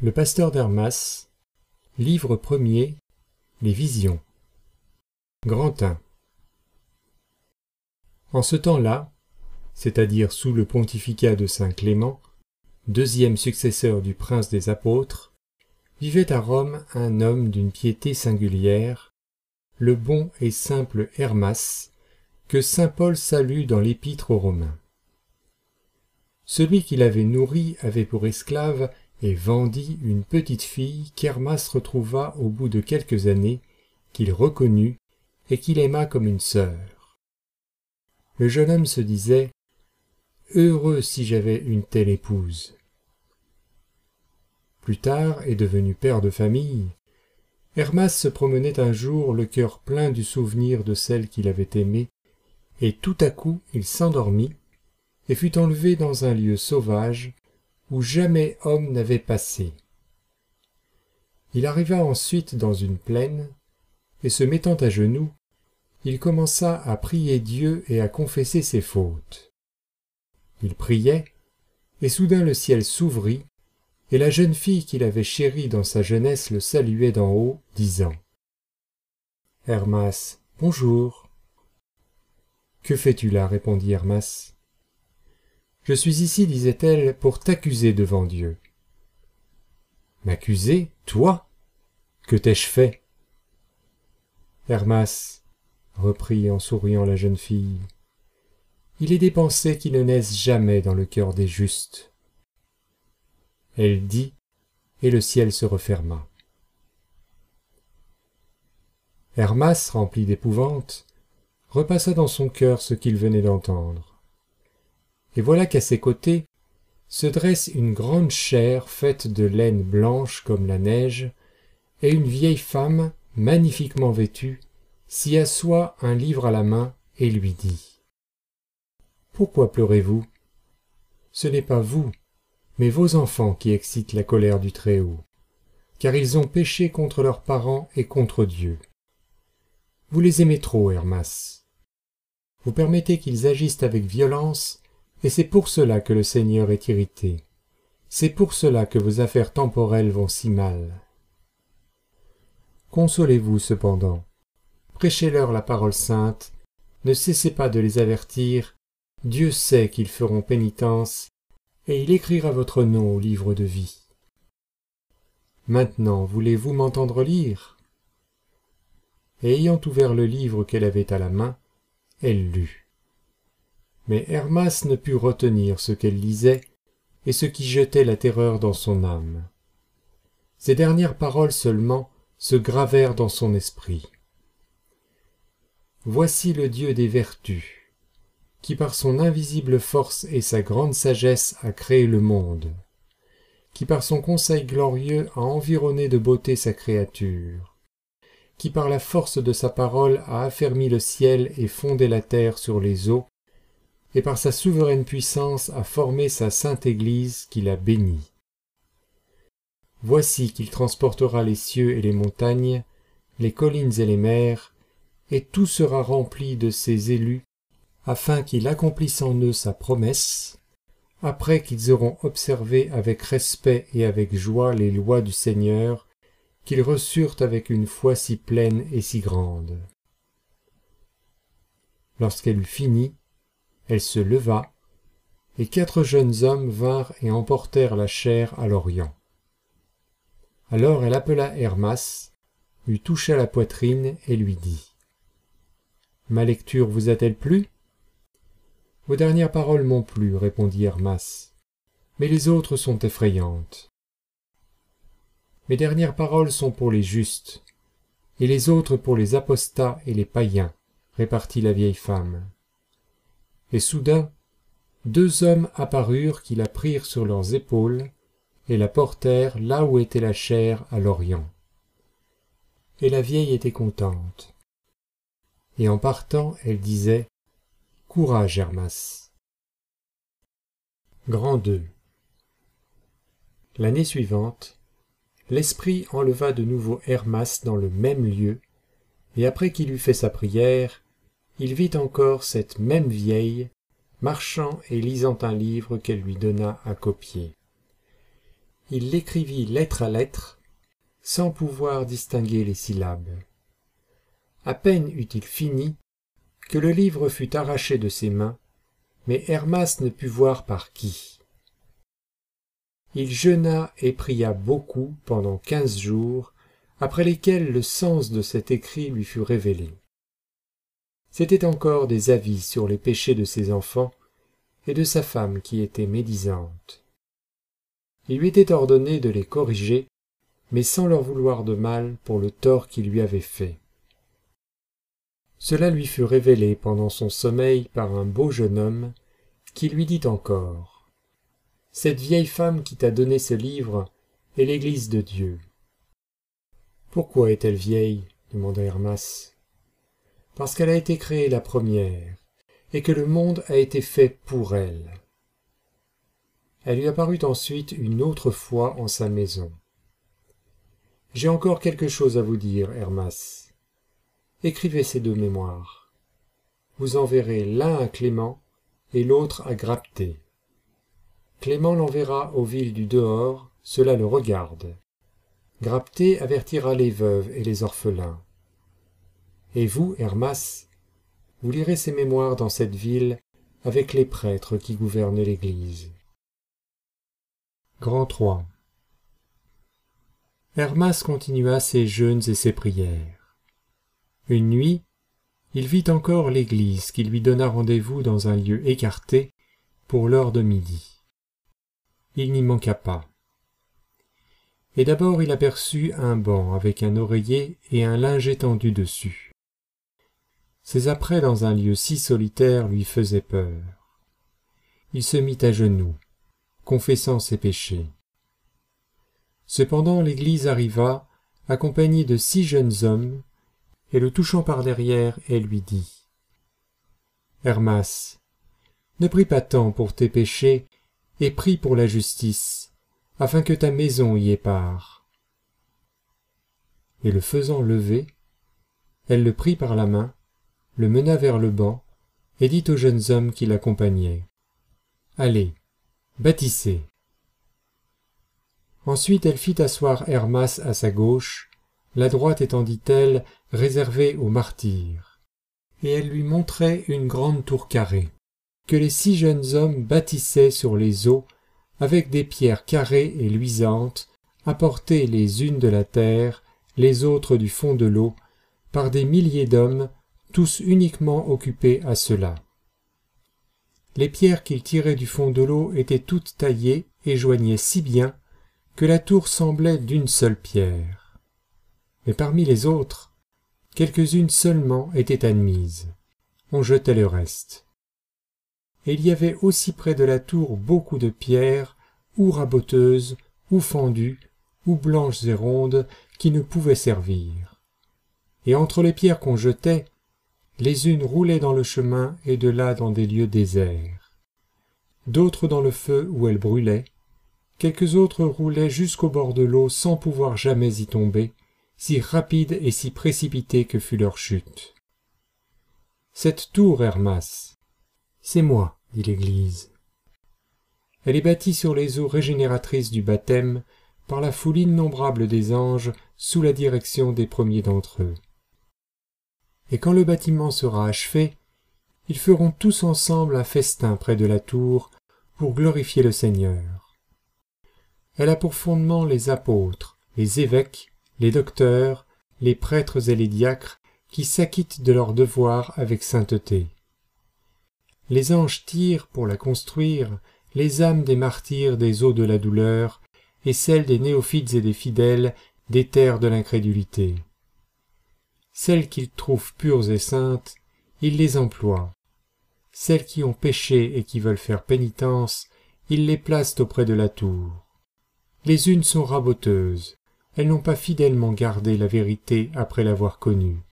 Le pasteur d'Hermas, livre premier, Les visions. Grand 1. En ce temps-là, c'est-à-dire sous le pontificat de saint Clément, deuxième successeur du prince des apôtres, vivait à Rome un homme d'une piété singulière, le bon et simple Hermas, que saint Paul salue dans l'épître aux Romains. Celui qui l'avait nourri avait pour esclave et vendit une petite fille qu'Hermas retrouva au bout de quelques années, qu'il reconnut et qu'il aima comme une sœur. Le jeune homme se disait Heureux si j'avais une telle épouse. Plus tard, et devenu père de famille, Hermas se promenait un jour le cœur plein du souvenir de celle qu'il avait aimée, et tout à coup il s'endormit et fut enlevé dans un lieu sauvage où jamais homme n'avait passé. Il arriva ensuite dans une plaine, et se mettant à genoux, il commença à prier Dieu et à confesser ses fautes. Il priait, et soudain le ciel s'ouvrit, et la jeune fille qu'il avait chérie dans sa jeunesse le saluait d'en haut, disant Hermas, bonjour. Que fais-tu là? répondit Hermas. Je suis ici, disait-elle, pour t'accuser devant Dieu. M'accuser, toi? Que t'ai-je fait? Hermas, reprit en souriant la jeune fille, il est des pensées qui ne naissent jamais dans le cœur des justes. Elle dit, et le ciel se referma. Hermas, rempli d'épouvante, repassa dans son cœur ce qu'il venait d'entendre. Et voilà qu'à ses côtés se dresse une grande chaire faite de laine blanche comme la neige, et une vieille femme, magnifiquement vêtue, s'y assoit un livre à la main et lui dit Pourquoi pleurez-vous? Ce n'est pas vous, mais vos enfants qui excitent la colère du Très-Haut, car ils ont péché contre leurs parents et contre Dieu. Vous les aimez trop, Hermas. Vous permettez qu'ils agissent avec violence, et c'est pour cela que le Seigneur est irrité. C'est pour cela que vos affaires temporelles vont si mal. Consolez-vous cependant. Prêchez-leur la parole sainte. Ne cessez pas de les avertir. Dieu sait qu'ils feront pénitence et il écrira votre nom au livre de vie. Maintenant, voulez-vous m'entendre lire? Et ayant ouvert le livre qu'elle avait à la main, elle lut. Mais Hermas ne put retenir ce qu'elle lisait et ce qui jetait la terreur dans son âme. Ces dernières paroles seulement se gravèrent dans son esprit. Voici le Dieu des vertus, qui par son invisible force et sa grande sagesse a créé le monde, qui par son conseil glorieux a environné de beauté sa créature, qui par la force de sa parole a affermi le ciel et fondé la terre sur les eaux, et par sa souveraine puissance a formé sa sainte Église qu'il a bénie. Voici qu'il transportera les cieux et les montagnes, les collines et les mers, et tout sera rempli de ses élus afin qu'il accomplisse en eux sa promesse, après qu'ils auront observé avec respect et avec joie les lois du Seigneur, qu'ils reçurent avec une foi si pleine et si grande. Lorsqu'elle eut fini, elle se leva, et quatre jeunes hommes vinrent et emportèrent la chair à l'Orient. Alors elle appela Hermas, lui toucha la poitrine et lui dit Ma lecture vous a-t-elle plu vos dernières paroles m'ont plu, répondit Hermas, mais les autres sont effrayantes. Mes dernières paroles sont pour les justes, et les autres pour les apostats et les païens, répartit la vieille femme. Et soudain, deux hommes apparurent qui la prirent sur leurs épaules et la portèrent là où était la chair à l'Orient. Et la vieille était contente. Et en partant, elle disait Courage, Hermas. Grand 2 L'année suivante, l'esprit enleva de nouveau Hermas dans le même lieu, et après qu'il eut fait sa prière, il vit encore cette même vieille, marchant et lisant un livre qu'elle lui donna à copier. il l'écrivit lettre à lettre, sans pouvoir distinguer les syllabes. À peine eut-il fini que le livre fut arraché de ses mains, mais Hermas ne put voir par qui. Il jeûna et pria beaucoup pendant quinze jours, après lesquels le sens de cet écrit lui fut révélé. C'étaient encore des avis sur les péchés de ses enfants et de sa femme qui était médisante. Il lui était ordonné de les corriger, mais sans leur vouloir de mal pour le tort qu'ils lui avaient fait. Cela lui fut révélé pendant son sommeil par un beau jeune homme, qui lui dit encore Cette vieille femme qui t'a donné ce livre est l'Église de Dieu. Pourquoi est-elle vieille? demanda Hermas. Parce qu'elle a été créée la première, et que le monde a été fait pour elle. Elle lui apparut ensuite une autre fois en sa maison. J'ai encore quelque chose à vous dire, Hermas. Écrivez ces deux mémoires. Vous enverrez l'un à Clément et l'autre à Grapté. Clément l'enverra aux villes du dehors, cela le regarde. Grapté avertira les veuves et les orphelins. Et vous, Hermas, vous lirez ces mémoires dans cette ville avec les prêtres qui gouvernent l'Église. Grand 3 Hermas continua ses jeûnes et ses prières. Une nuit, il vit encore l'Église qui lui donna rendez-vous dans un lieu écarté pour l'heure de midi. Il n'y manqua pas. Et d'abord il aperçut un banc avec un oreiller et un linge étendu dessus. Ces apprêts dans un lieu si solitaire lui faisaient peur. Il se mit à genoux, confessant ses péchés. Cependant l'Église arriva, accompagnée de six jeunes hommes, et le touchant par derrière, elle lui dit Hermas, ne prie pas tant pour tes péchés, et prie pour la justice, afin que ta maison y ait part. Et le faisant lever, elle le prit par la main, le mena vers le banc, et dit aux jeunes hommes qui l'accompagnaient Allez, bâtissez. Ensuite elle fit asseoir Hermas à sa gauche, la droite étant, dit-elle, réservée aux martyrs. Et elle lui montrait une grande tour carrée, que les six jeunes hommes bâtissaient sur les eaux avec des pierres carrées et luisantes, apportées les unes de la terre, les autres du fond de l'eau, par des milliers d'hommes, tous uniquement occupés à cela. Les pierres qu'ils tiraient du fond de l'eau étaient toutes taillées et joignaient si bien que la tour semblait d'une seule pierre. Mais parmi les autres, quelques-unes seulement étaient admises. On jetait le reste et il y avait aussi près de la tour beaucoup de pierres, ou raboteuses, ou fendues, ou blanches et rondes, qui ne pouvaient servir. Et entre les pierres qu'on jetait, les unes roulaient dans le chemin et de là dans des lieux déserts. D'autres dans le feu où elles brûlaient, quelques autres roulaient jusqu'au bord de l'eau sans pouvoir jamais y tomber, si rapide et si précipitée que fut leur chute. Cette tour, Hermas, c'est moi, dit l'Église. Elle est bâtie sur les eaux régénératrices du baptême par la foule innombrable des anges sous la direction des premiers d'entre eux. Et quand le bâtiment sera achevé, ils feront tous ensemble un festin près de la tour pour glorifier le Seigneur. Elle a pour fondement les apôtres, les évêques, les docteurs, les prêtres et les diacres qui s'acquittent de leurs devoirs avec sainteté les anges tirent pour la construire les âmes des martyrs des eaux de la douleur et celles des néophytes et des fidèles des terres de l'incrédulité. Celles qu'ils trouvent pures et saintes, ils les emploient. Celles qui ont péché et qui veulent faire pénitence, ils les placent auprès de la tour. Les unes sont raboteuses, elles n'ont pas fidèlement gardé la vérité après l'avoir connue.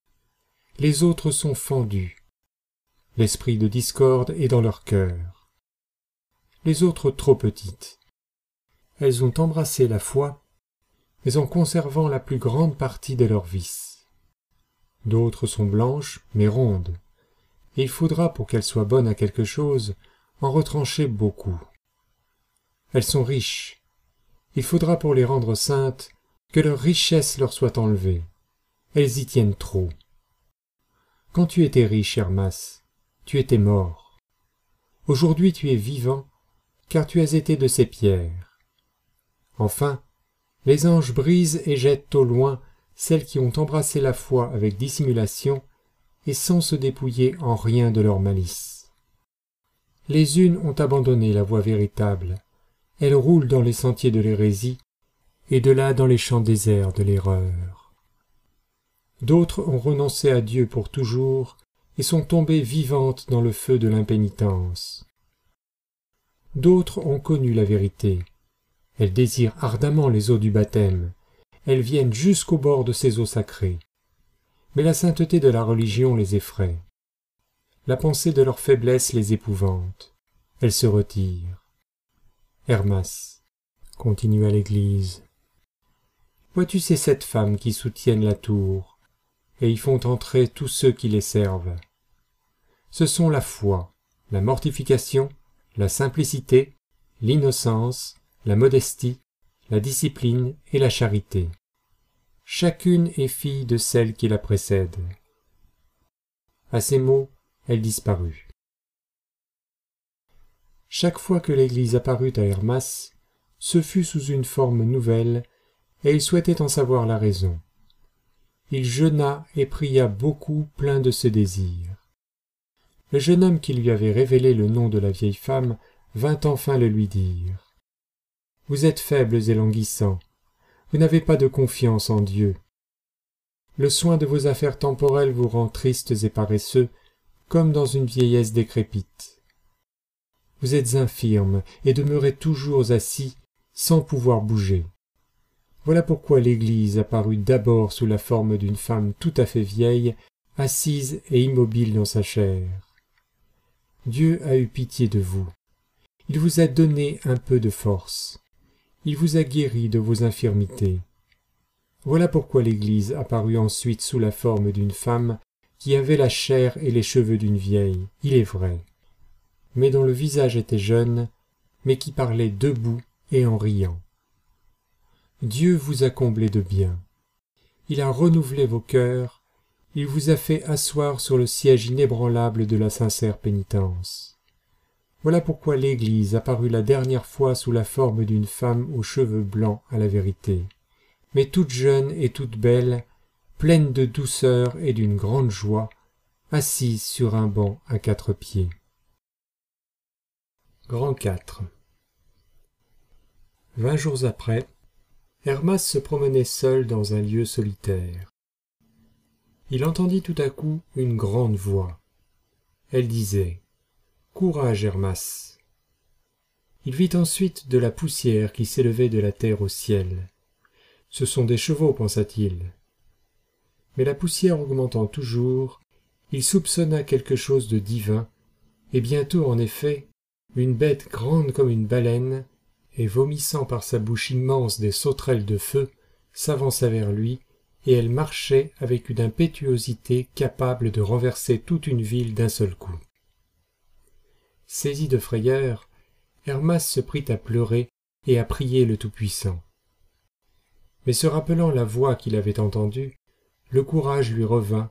Les autres sont fendues, l'esprit de discorde est dans leur cœur. Les autres trop petites. Elles ont embrassé la foi, mais en conservant la plus grande partie de leurs vices. D'autres sont blanches, mais rondes, et il faudra, pour qu'elles soient bonnes à quelque chose, en retrancher beaucoup. Elles sont riches, il faudra pour les rendre saintes que leur richesse leur soit enlevée. Elles y tiennent trop. Quand tu étais riche, Hermas, tu étais mort. Aujourd'hui tu es vivant, car tu as été de ces pierres. Enfin, les anges brisent et jettent au loin celles qui ont embrassé la foi avec dissimulation et sans se dépouiller en rien de leur malice. Les unes ont abandonné la voie véritable, elles roulent dans les sentiers de l'hérésie, et de là dans les champs déserts de l'erreur. D'autres ont renoncé à Dieu pour toujours, et sont tombées vivantes dans le feu de l'impénitence. D'autres ont connu la vérité. Elles désirent ardemment les eaux du baptême, elles viennent jusqu'au bord de ces eaux sacrées. Mais la sainteté de la religion les effraie. La pensée de leur faiblesse les épouvante. Elles se retirent. Hermas, continua l'Église. Vois-tu ces sept femmes qui soutiennent la tour, et y font entrer tous ceux qui les servent? Ce sont la foi, la mortification, la simplicité, l'innocence, la modestie, la discipline et la charité. Chacune est fille de celle qui la précède. À ces mots, elle disparut. Chaque fois que l'Église apparut à Hermas, ce fut sous une forme nouvelle, et il souhaitait en savoir la raison. Il jeûna et pria beaucoup plein de ce désir. Le jeune homme qui lui avait révélé le nom de la vieille femme vint enfin le lui dire. Vous êtes faibles et languissants, vous n'avez pas de confiance en Dieu. Le soin de vos affaires temporelles vous rend tristes et paresseux, comme dans une vieillesse décrépite. Vous êtes infirme et demeurez toujours assis sans pouvoir bouger. Voilà pourquoi l'Église apparut d'abord sous la forme d'une femme tout à fait vieille, assise et immobile dans sa chair. Dieu a eu pitié de vous. Il vous a donné un peu de force. Il vous a guéri de vos infirmités. Voilà pourquoi l'Église apparut ensuite sous la forme d'une femme qui avait la chair et les cheveux d'une vieille, il est vrai mais dont le visage était jeune, mais qui parlait debout et en riant. Dieu vous a comblé de bien. Il a renouvelé vos cœurs, il vous a fait asseoir sur le siège inébranlable de la sincère pénitence. Voilà pourquoi l'Église apparut la dernière fois sous la forme d'une femme aux cheveux blancs à la vérité, mais toute jeune et toute belle, pleine de douceur et d'une grande joie, assise sur un banc à quatre pieds. Grand 4 Vingt jours après, Hermas se promenait seul dans un lieu solitaire. Il entendit tout à coup une grande voix. Elle disait Courage, Hermas. Il vit ensuite de la poussière qui s'élevait de la terre au ciel. Ce sont des chevaux, pensa-t-il. Mais la poussière augmentant toujours, il soupçonna quelque chose de divin, et bientôt, en effet, une bête grande comme une baleine, et vomissant par sa bouche immense des sauterelles de feu, s'avança vers lui, et elle marchait avec une impétuosité capable de renverser toute une ville d'un seul coup. Saisi de frayeur, Hermas se prit à pleurer et à prier le Tout-Puissant. Mais se rappelant la voix qu'il avait entendue, le courage lui revint,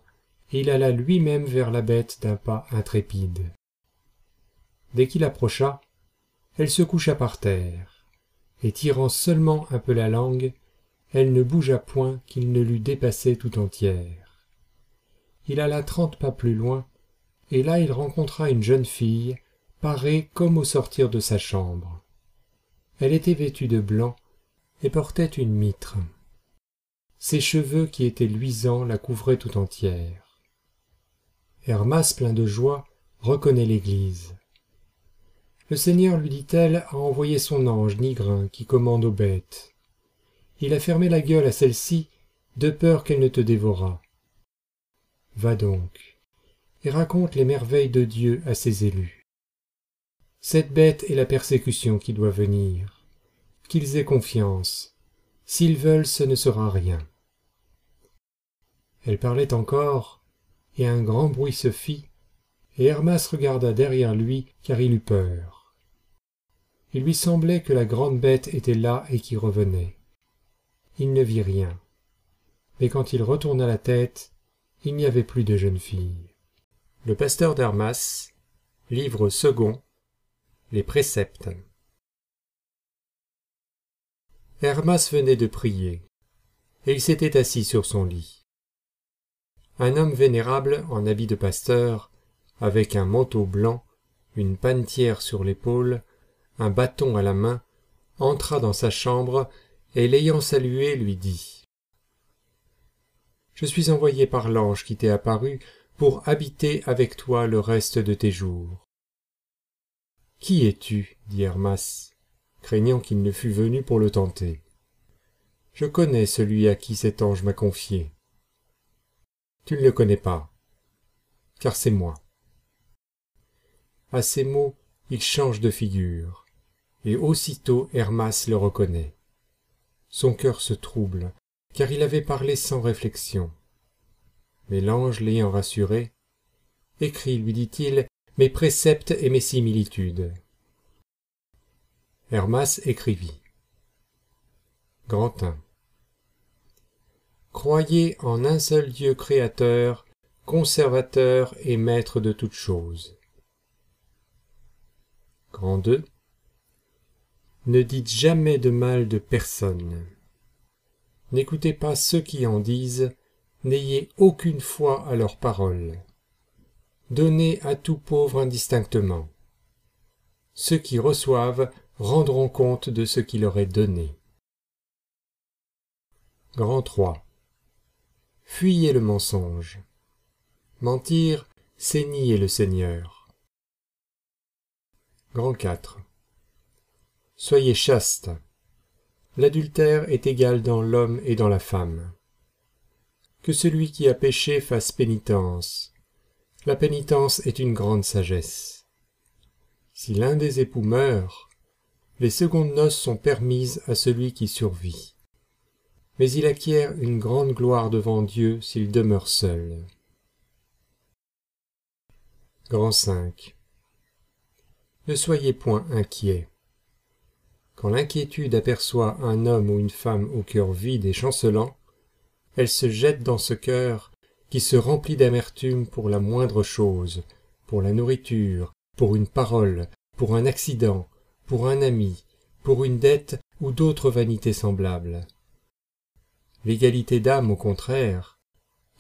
et il alla lui-même vers la bête d'un pas intrépide. Dès qu'il approcha, elle se coucha par terre, et tirant seulement un peu la langue, elle ne bougea point qu'il ne l'eût dépassée tout entière. Il alla trente pas plus loin, et là il rencontra une jeune fille, comme au sortir de sa chambre. Elle était vêtue de blanc et portait une mitre. Ses cheveux qui étaient luisants la couvraient tout entière. Hermas, plein de joie, reconnaît l'Église. Le Seigneur, lui dit-elle, a envoyé son ange Nigrin qui commande aux bêtes. Il a fermé la gueule à celle-ci, de peur qu'elle ne te dévorât. Va donc, et raconte les merveilles de Dieu à ses élus. Cette bête est la persécution qui doit venir. Qu'ils aient confiance. S'ils veulent, ce ne sera rien. Elle parlait encore, et un grand bruit se fit, et Hermas regarda derrière lui, car il eut peur Il lui semblait que la grande bête était là et qui revenait. Il ne vit rien. Mais quand il retourna la tête, il n'y avait plus de jeune fille. Le pasteur d'Hermas, livre second, les préceptes. Hermas venait de prier, et il s'était assis sur son lit. Un homme vénérable en habit de pasteur, avec un manteau blanc, une panetière sur l'épaule, un bâton à la main, entra dans sa chambre et l'ayant salué lui dit Je suis envoyé par l'ange qui t'est apparu pour habiter avec toi le reste de tes jours. Qui es-tu? dit Hermas, craignant qu'il ne fût venu pour le tenter. Je connais celui à qui cet ange m'a confié. Tu ne le connais pas, car c'est moi. À ces mots, il change de figure, et aussitôt Hermas le reconnaît. Son cœur se trouble, car il avait parlé sans réflexion. Mais l'ange l'ayant rassuré, Écris, lui dit-il, mes préceptes et mes similitudes. Hermas écrivit. Grand 1. Croyez en un seul Dieu créateur, conservateur et maître de toutes choses. Grand 2. Ne dites jamais de mal de personne. N'écoutez pas ceux qui en disent, n'ayez aucune foi à leurs paroles. Donnez à tout pauvre indistinctement. Ceux qui reçoivent rendront compte de ce qui leur est donné. Grand 3. Fuyez le mensonge. Mentir, c'est nier le Seigneur. Grand 4. Soyez chaste. L'adultère est égal dans l'homme et dans la femme. Que celui qui a péché fasse pénitence. La pénitence est une grande sagesse. Si l'un des époux meurt, les secondes noces sont permises à celui qui survit. Mais il acquiert une grande gloire devant Dieu s'il demeure seul. Grand 5. Ne soyez point inquiets. Quand l'inquiétude aperçoit un homme ou une femme au cœur vide et chancelant, elle se jette dans ce cœur qui se remplit d'amertume pour la moindre chose, pour la nourriture, pour une parole, pour un accident, pour un ami, pour une dette ou d'autres vanités semblables. L'égalité d'âme, au contraire,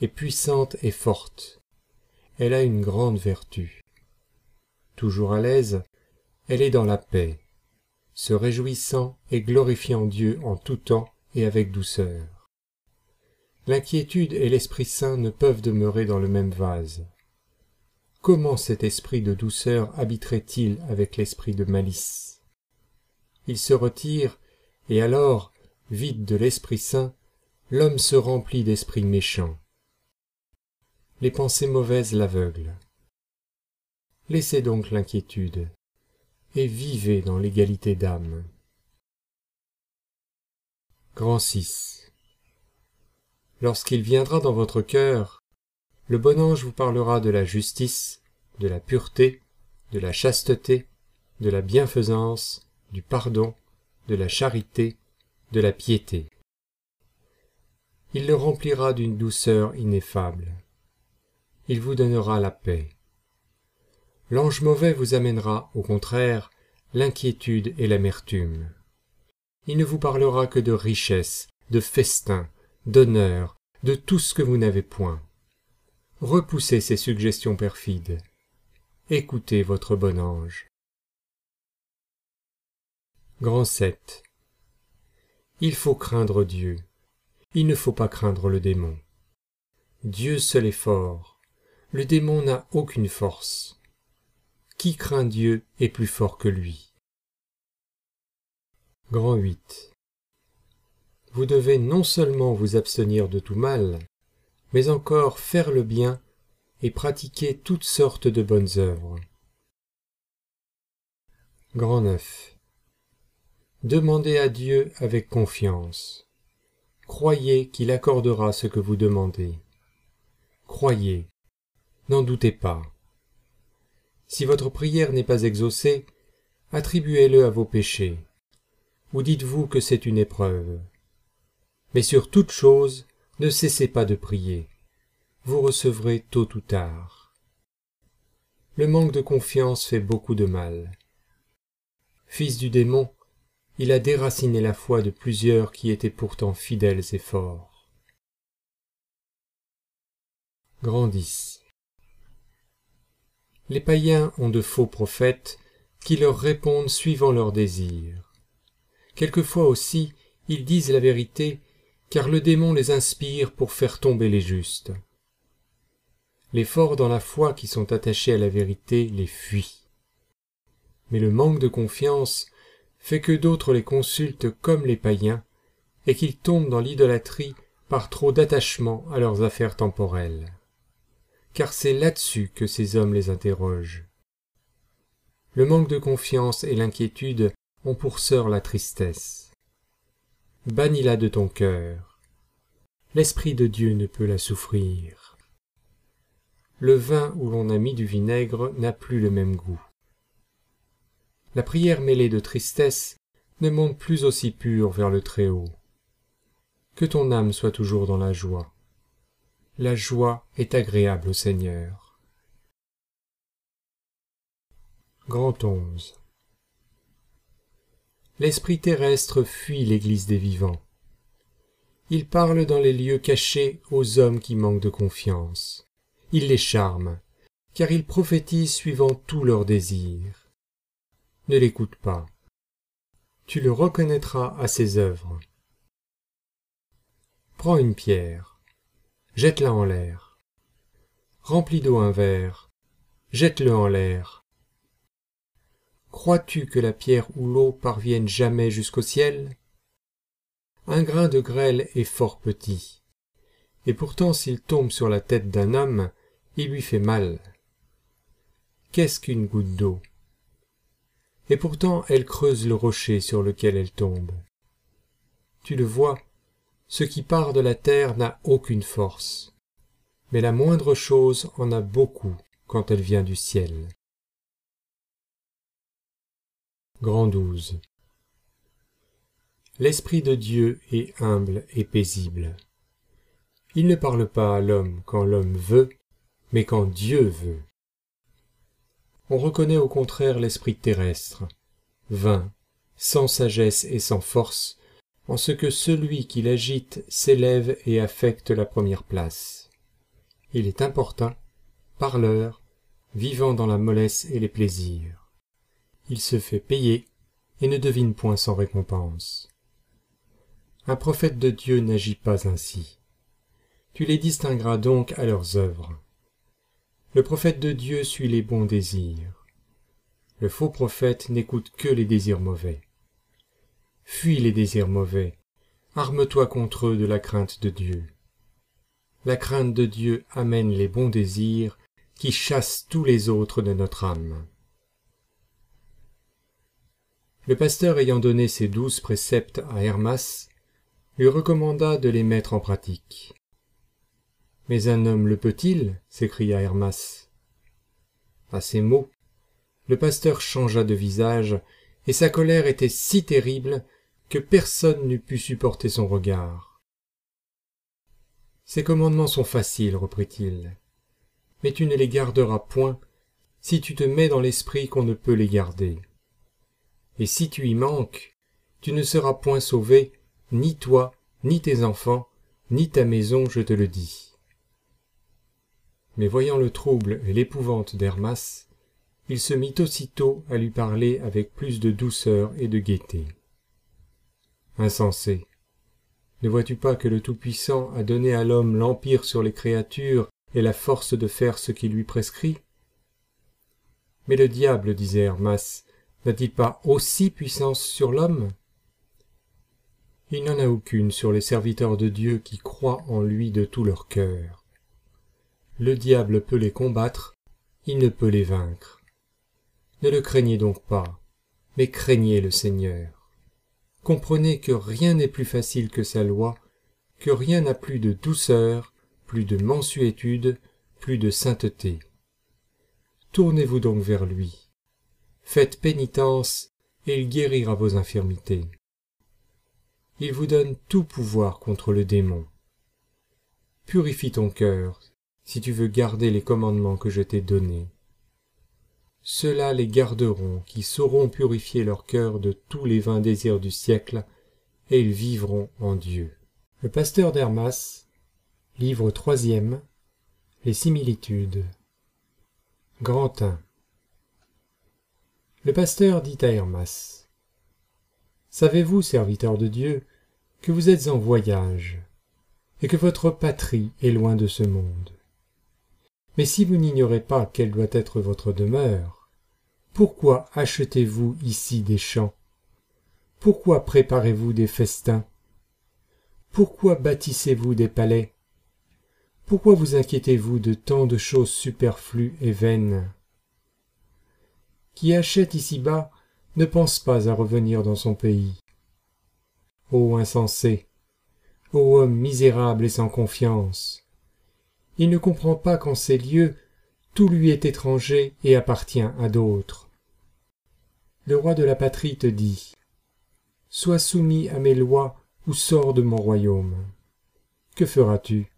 est puissante et forte. Elle a une grande vertu. Toujours à l'aise, elle est dans la paix, se réjouissant et glorifiant Dieu en tout temps et avec douceur. L'inquiétude et l'Esprit Saint ne peuvent demeurer dans le même vase. Comment cet esprit de douceur habiterait-il avec l'esprit de malice? Il se retire, et alors, vide de l'Esprit Saint, l'homme se remplit d'esprits méchants. Les pensées mauvaises l'aveuglent. Laissez donc l'inquiétude, et vivez dans l'égalité d'âme. Grand 6 Lorsqu'il viendra dans votre cœur, le bon ange vous parlera de la justice, de la pureté, de la chasteté, de la bienfaisance, du pardon, de la charité, de la piété. Il le remplira d'une douceur ineffable. Il vous donnera la paix l'ange mauvais vous amènera, au contraire, l'inquiétude et l'amertume. Il ne vous parlera que de richesse, de festin, d'honneur, de tout ce que vous n'avez point. Repoussez ces suggestions perfides. Écoutez votre bon ange. Grand 7. Il faut craindre Dieu. Il ne faut pas craindre le démon. Dieu seul est fort. Le démon n'a aucune force qui craint Dieu est plus fort que lui. Grand 8. Vous devez non seulement vous abstenir de tout mal, mais encore faire le bien et pratiquer toutes sortes de bonnes œuvres. Grand 9. Demandez à Dieu avec confiance. Croyez qu'il accordera ce que vous demandez. Croyez, n'en doutez pas. Si votre prière n'est pas exaucée, attribuez-le à vos péchés, ou dites-vous que c'est une épreuve. Mais sur toute chose, ne cessez pas de prier. Vous recevrez tôt ou tard. Le manque de confiance fait beaucoup de mal. Fils du démon, il a déraciné la foi de plusieurs qui étaient pourtant fidèles et forts. Grandissent. Les païens ont de faux prophètes qui leur répondent suivant leurs désirs. Quelquefois aussi, ils disent la vérité, car le démon les inspire pour faire tomber les justes. Les forts dans la foi qui sont attachés à la vérité les fuient. Mais le manque de confiance fait que d'autres les consultent comme les païens, et qu'ils tombent dans l'idolâtrie par trop d'attachement à leurs affaires temporelles. Car c'est là-dessus que ces hommes les interrogent. Le manque de confiance et l'inquiétude ont pour sœur la tristesse. Bannis-la de ton cœur. L'Esprit de Dieu ne peut la souffrir. Le vin où l'on a mis du vinaigre n'a plus le même goût. La prière mêlée de tristesse ne monte plus aussi pure vers le Très-Haut. Que ton âme soit toujours dans la joie. La joie est agréable au Seigneur. Grand onze l'esprit terrestre fuit l'église des vivants. Il parle dans les lieux cachés aux hommes qui manquent de confiance. Il les charme, car il prophétise suivant tous leurs désirs. Ne l'écoute pas. Tu le reconnaîtras à ses œuvres. Prends une pierre, jette-la en l'air. Remplis d'eau un verre, jette-le en l'air. Crois-tu que la pierre ou l'eau parviennent jamais jusqu'au ciel? Un grain de grêle est fort petit, et pourtant s'il tombe sur la tête d'un homme, il lui fait mal. Qu'est-ce qu'une goutte d'eau? Et pourtant elle creuse le rocher sur lequel elle tombe. Tu le vois, ce qui part de la terre n'a aucune force, mais la moindre chose en a beaucoup quand elle vient du ciel. L'Esprit de Dieu est humble et paisible. Il ne parle pas à l'homme quand l'homme veut, mais quand Dieu veut. On reconnaît au contraire l'esprit terrestre, vain, sans sagesse et sans force, en ce que celui qui l'agite s'élève et affecte la première place. Il est important, parleur, vivant dans la mollesse et les plaisirs il se fait payer et ne devine point sans récompense. Un prophète de Dieu n'agit pas ainsi. Tu les distingueras donc à leurs œuvres. Le prophète de Dieu suit les bons désirs. Le faux prophète n'écoute que les désirs mauvais. Fuis les désirs mauvais, arme-toi contre eux de la crainte de Dieu. La crainte de Dieu amène les bons désirs qui chassent tous les autres de notre âme. Le pasteur ayant donné ces douze préceptes à Hermas, lui recommanda de les mettre en pratique. Mais un homme le peut-il? s'écria Hermas. À ces mots, le pasteur changea de visage, et sa colère était si terrible que personne n'eût pu supporter son regard. Ces commandements sont faciles, reprit-il, mais tu ne les garderas point si tu te mets dans l'esprit qu'on ne peut les garder et si tu y manques, tu ne seras point sauvé, ni toi, ni tes enfants, ni ta maison, je te le dis. Mais voyant le trouble et l'épouvante d'Hermas, il se mit aussitôt à lui parler avec plus de douceur et de gaieté. Insensé, ne vois-tu pas que le Tout-Puissant a donné à l'homme l'empire sur les créatures et la force de faire ce qu'il lui prescrit? Mais le diable, disait Hermas, n'a-t-il pas aussi puissance sur l'homme? Il n'en a aucune sur les serviteurs de Dieu qui croient en lui de tout leur cœur. Le diable peut les combattre, il ne peut les vaincre. Ne le craignez donc pas, mais craignez le Seigneur. Comprenez que rien n'est plus facile que sa loi, que rien n'a plus de douceur, plus de mansuétude, plus de sainteté. Tournez-vous donc vers lui faites pénitence, et il guérira vos infirmités. Il vous donne tout pouvoir contre le démon. Purifie ton cœur, si tu veux garder les commandements que je t'ai donnés. Ceux-là les garderont, qui sauront purifier leur cœur de tous les vains désirs du siècle, et ils vivront en Dieu. Le pasteur d'Hermas, livre troisième, les similitudes. Grand 1 Le pasteur dit à Hermas, Savez-vous, serviteur de Dieu, que vous êtes en voyage, et que votre patrie est loin de ce monde? Mais si vous n'ignorez pas quelle doit être votre demeure, pourquoi achetez-vous ici des champs? Pourquoi préparez-vous des festins? Pourquoi bâtissez-vous des palais? Pourquoi vous inquiétez-vous de tant de choses superflues et vaines? Qui achète ici-bas ne pense pas à revenir dans son pays. Ô insensé, ô homme misérable et sans confiance, il ne comprend pas qu'en ces lieux tout lui est étranger et appartient à d'autres. Le roi de la patrie te dit Sois soumis à mes lois ou sors de mon royaume. Que feras-tu?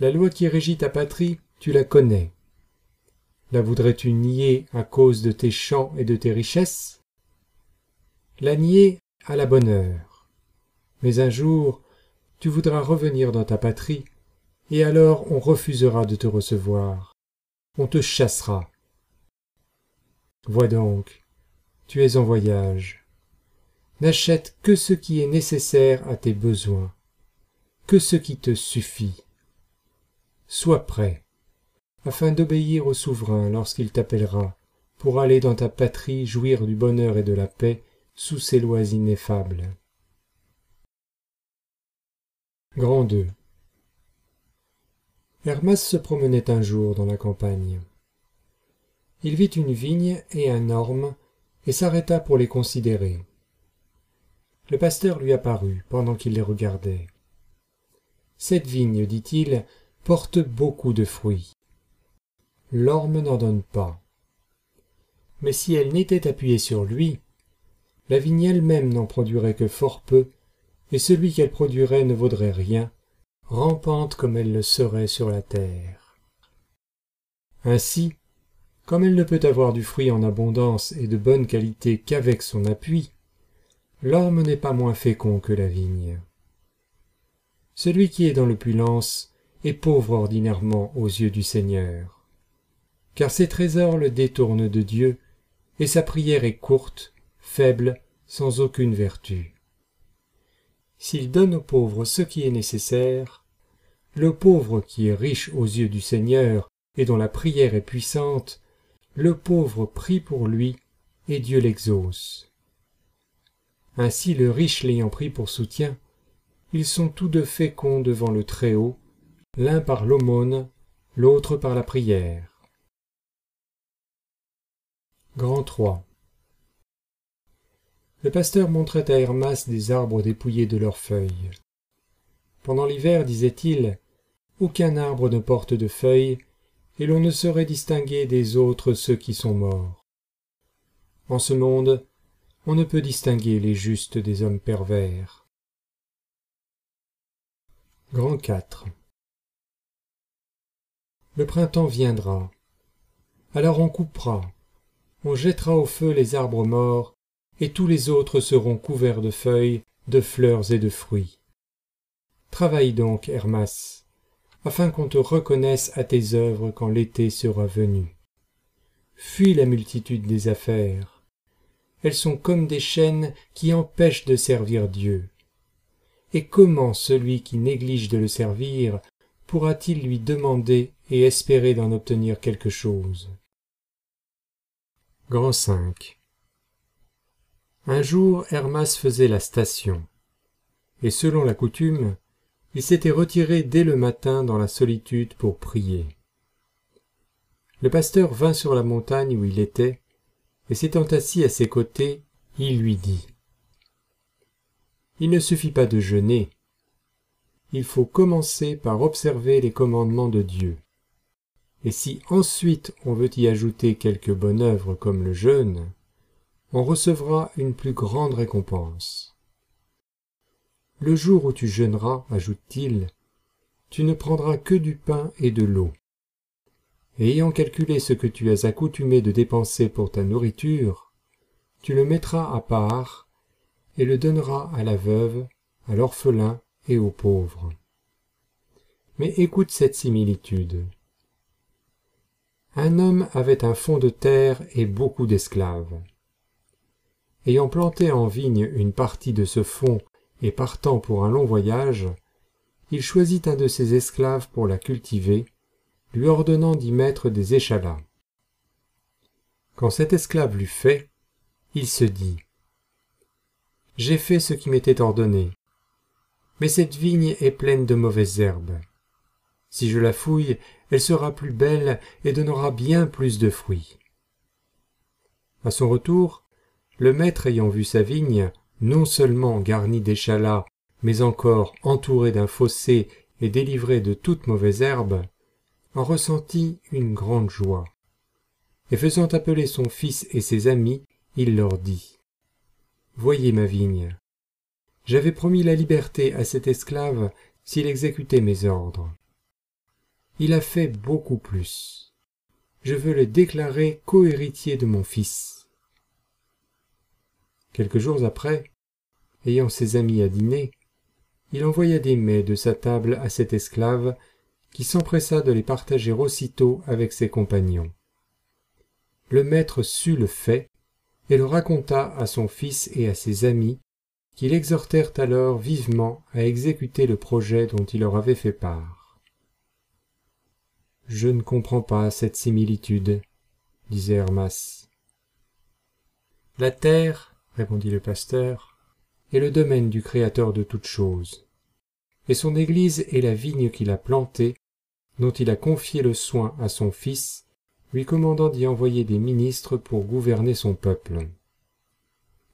La loi qui régit ta patrie, tu la connais. La voudrais-tu nier à cause de tes champs et de tes richesses? La nier à la bonne heure. Mais un jour, tu voudras revenir dans ta patrie, et alors on refusera de te recevoir. On te chassera. Vois donc, tu es en voyage. N'achète que ce qui est nécessaire à tes besoins, que ce qui te suffit. Sois prêt afin d'obéir au souverain lorsqu'il t'appellera, pour aller dans ta patrie jouir du bonheur et de la paix sous ses lois ineffables. Grand 2 Hermas se promenait un jour dans la campagne. Il vit une vigne et un orme, et s'arrêta pour les considérer. Le pasteur lui apparut pendant qu'il les regardait. Cette vigne, dit-il, porte beaucoup de fruits l'orme n'en donne pas. Mais si elle n'était appuyée sur lui, la vigne elle-même n'en produirait que fort peu, et celui qu'elle produirait ne vaudrait rien, rampante comme elle le serait sur la terre. Ainsi, comme elle ne peut avoir du fruit en abondance et de bonne qualité qu'avec son appui, l'orme n'est pas moins fécond que la vigne. Celui qui est dans l'opulence est pauvre ordinairement aux yeux du Seigneur car ses trésors le détournent de Dieu, et sa prière est courte, faible, sans aucune vertu. S'il donne aux pauvres ce qui est nécessaire, le pauvre qui est riche aux yeux du Seigneur et dont la prière est puissante, le pauvre prie pour lui, et Dieu l'exauce. Ainsi le riche l'ayant pris pour soutien, ils sont tous deux féconds devant le Très-Haut, l'un par l'aumône, l'autre par la prière. Grand 3 Le pasteur montrait à Hermas des arbres dépouillés de leurs feuilles. Pendant l'hiver, disait-il, aucun arbre ne porte de feuilles, et l'on ne saurait distinguer des autres ceux qui sont morts. En ce monde, on ne peut distinguer les justes des hommes pervers. Grand 4 Le printemps viendra. Alors on coupera, on jettera au feu les arbres morts, et tous les autres seront couverts de feuilles, de fleurs et de fruits. Travaille donc, Hermas, afin qu'on te reconnaisse à tes œuvres quand l'été sera venu. Fuis la multitude des affaires. Elles sont comme des chaînes qui empêchent de servir Dieu. Et comment celui qui néglige de le servir pourra-t-il lui demander et espérer d'en obtenir quelque chose? Grand 5 Un jour Hermas faisait la station, et selon la coutume, il s'était retiré dès le matin dans la solitude pour prier. Le pasteur vint sur la montagne où il était, et s'étant assis à ses côtés, il lui dit Il ne suffit pas de jeûner, il faut commencer par observer les commandements de Dieu. Et si ensuite on veut y ajouter quelque bonne œuvre comme le jeûne, on recevra une plus grande récompense. Le jour où tu jeûneras, ajoute-t-il, tu ne prendras que du pain et de l'eau. ayant calculé ce que tu as accoutumé de dépenser pour ta nourriture, tu le mettras à part et le donneras à la veuve, à l'orphelin et aux pauvres. Mais écoute cette similitude. Un homme avait un fond de terre et beaucoup d'esclaves. Ayant planté en vigne une partie de ce fond et partant pour un long voyage, il choisit un de ses esclaves pour la cultiver, lui ordonnant d'y mettre des échalas. Quand cet esclave l'eut fait, il se dit J'ai fait ce qui m'était ordonné, mais cette vigne est pleine de mauvaises herbes. Si je la fouille, elle sera plus belle et donnera bien plus de fruits. À son retour, le maître ayant vu sa vigne, non seulement garnie d'échalas, mais encore entourée d'un fossé et délivrée de toute mauvaise herbe, en ressentit une grande joie. Et faisant appeler son fils et ses amis, il leur dit Voyez ma vigne. J'avais promis la liberté à cet esclave s'il exécutait mes ordres il a fait beaucoup plus. Je veux le déclarer cohéritier de mon fils. Quelques jours après, ayant ses amis à dîner, il envoya des mets de sa table à cet esclave, qui s'empressa de les partager aussitôt avec ses compagnons. Le maître sut le fait, et le raconta à son fils et à ses amis, qui l'exhortèrent alors vivement à exécuter le projet dont il leur avait fait part. Je ne comprends pas cette similitude, disait Hermas. La terre, répondit le pasteur, est le domaine du Créateur de toutes choses, et son Église est la vigne qu'il a plantée, dont il a confié le soin à son Fils, lui commandant d'y envoyer des ministres pour gouverner son peuple.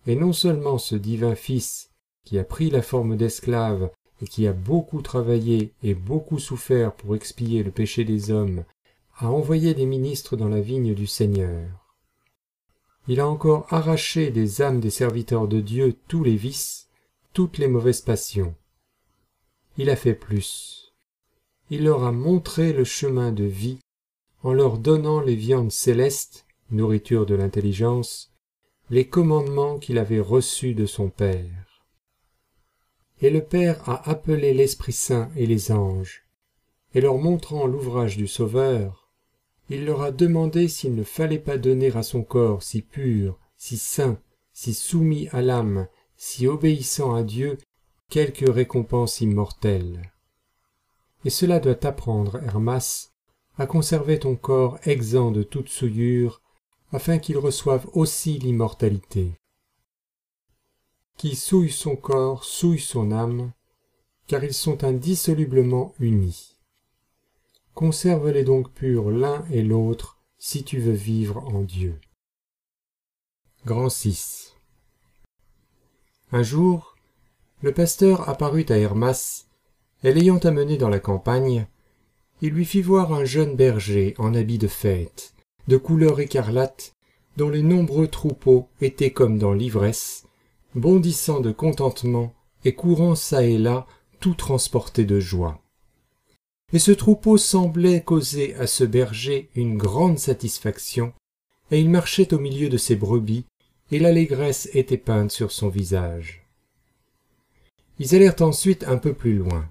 Et non seulement ce divin Fils, qui a pris la forme d'esclave et qui a beaucoup travaillé et beaucoup souffert pour expier le péché des hommes, a envoyé des ministres dans la vigne du Seigneur. Il a encore arraché des âmes des serviteurs de Dieu tous les vices, toutes les mauvaises passions. Il a fait plus. Il leur a montré le chemin de vie en leur donnant les viandes célestes, nourriture de l'intelligence, les commandements qu'il avait reçus de son Père. Et le Père a appelé l'Esprit Saint et les anges, et leur montrant l'ouvrage du Sauveur, il leur a demandé s'il ne fallait pas donner à son corps si pur, si saint, si soumis à l'âme, si obéissant à Dieu, quelque récompense immortelle. Et cela doit t'apprendre, Hermas, à conserver ton corps exempt de toute souillure, afin qu'il reçoive aussi l'immortalité qui souille son corps souille son âme, car ils sont indissolublement unis. Conserve-les donc purs l'un et l'autre, si tu veux vivre en Dieu. Grand 6 Un jour, le pasteur apparut à Hermas, et l'ayant amené dans la campagne, il lui fit voir un jeune berger en habit de fête, de couleur écarlate, dont les nombreux troupeaux étaient comme dans l'ivresse, bondissant de contentement et courant çà et là, tout transporté de joie. Et ce troupeau semblait causer à ce berger une grande satisfaction, et il marchait au milieu de ses brebis, et l'allégresse était peinte sur son visage. Ils allèrent ensuite un peu plus loin,